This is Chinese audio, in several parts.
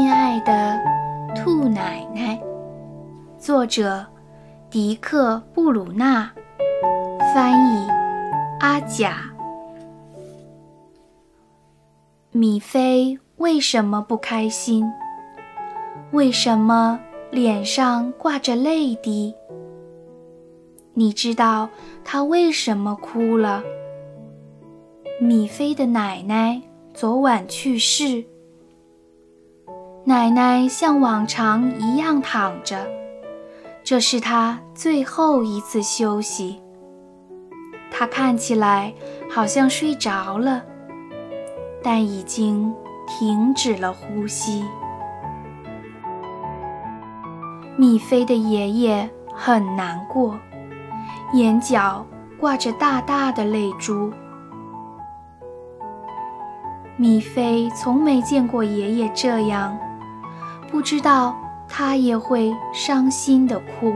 亲爱的兔奶奶，作者迪克·布鲁纳，翻译阿甲。米菲为什么不开心？为什么脸上挂着泪滴？你知道她为什么哭了？米菲的奶奶昨晚去世。奶奶像往常一样躺着，这是她最后一次休息。她看起来好像睡着了，但已经停止了呼吸。米菲的爷爷很难过，眼角挂着大大的泪珠。米菲从没见过爷爷这样。不知道他也会伤心的哭。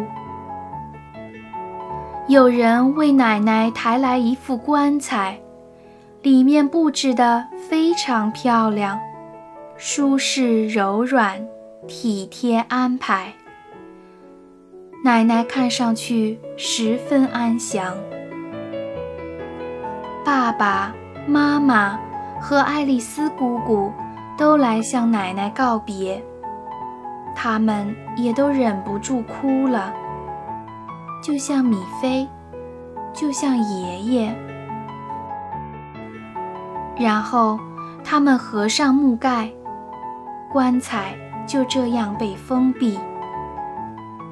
有人为奶奶抬来一副棺材，里面布置的非常漂亮，舒适柔软，体贴安排。奶奶看上去十分安详。爸爸妈妈和爱丽丝姑姑都来向奶奶告别。他们也都忍不住哭了，就像米菲，就像爷爷。然后他们合上木盖，棺材就这样被封闭。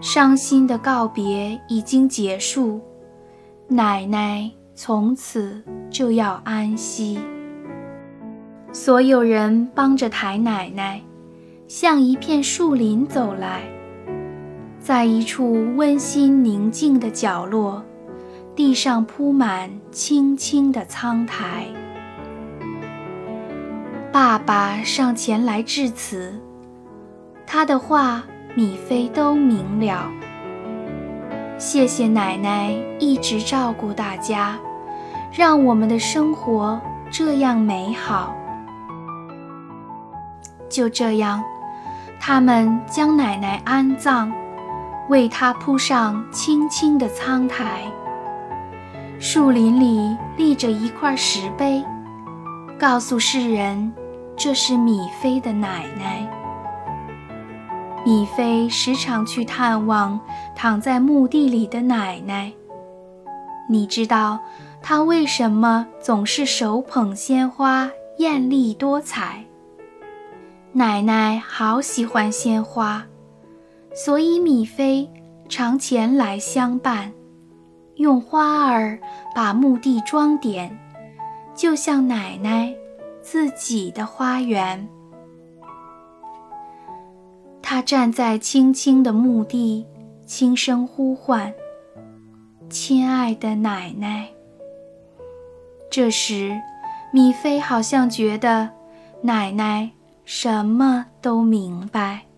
伤心的告别已经结束，奶奶从此就要安息。所有人帮着抬奶奶。向一片树林走来，在一处温馨宁静的角落，地上铺满青青的苍苔。爸爸上前来致辞，他的话米菲都明了。谢谢奶奶一直照顾大家，让我们的生活这样美好。就这样。他们将奶奶安葬，为她铺上青青的苍苔。树林里立着一块石碑，告诉世人这是米菲的奶奶。米菲时常去探望躺在墓地里的奶奶。你知道她为什么总是手捧鲜花，艳丽多彩？奶奶好喜欢鲜花，所以米菲常前来相伴，用花儿把墓地装点，就像奶奶自己的花园。她站在青青的墓地，轻声呼唤：“亲爱的奶奶。”这时，米菲好像觉得奶奶。什么都明白。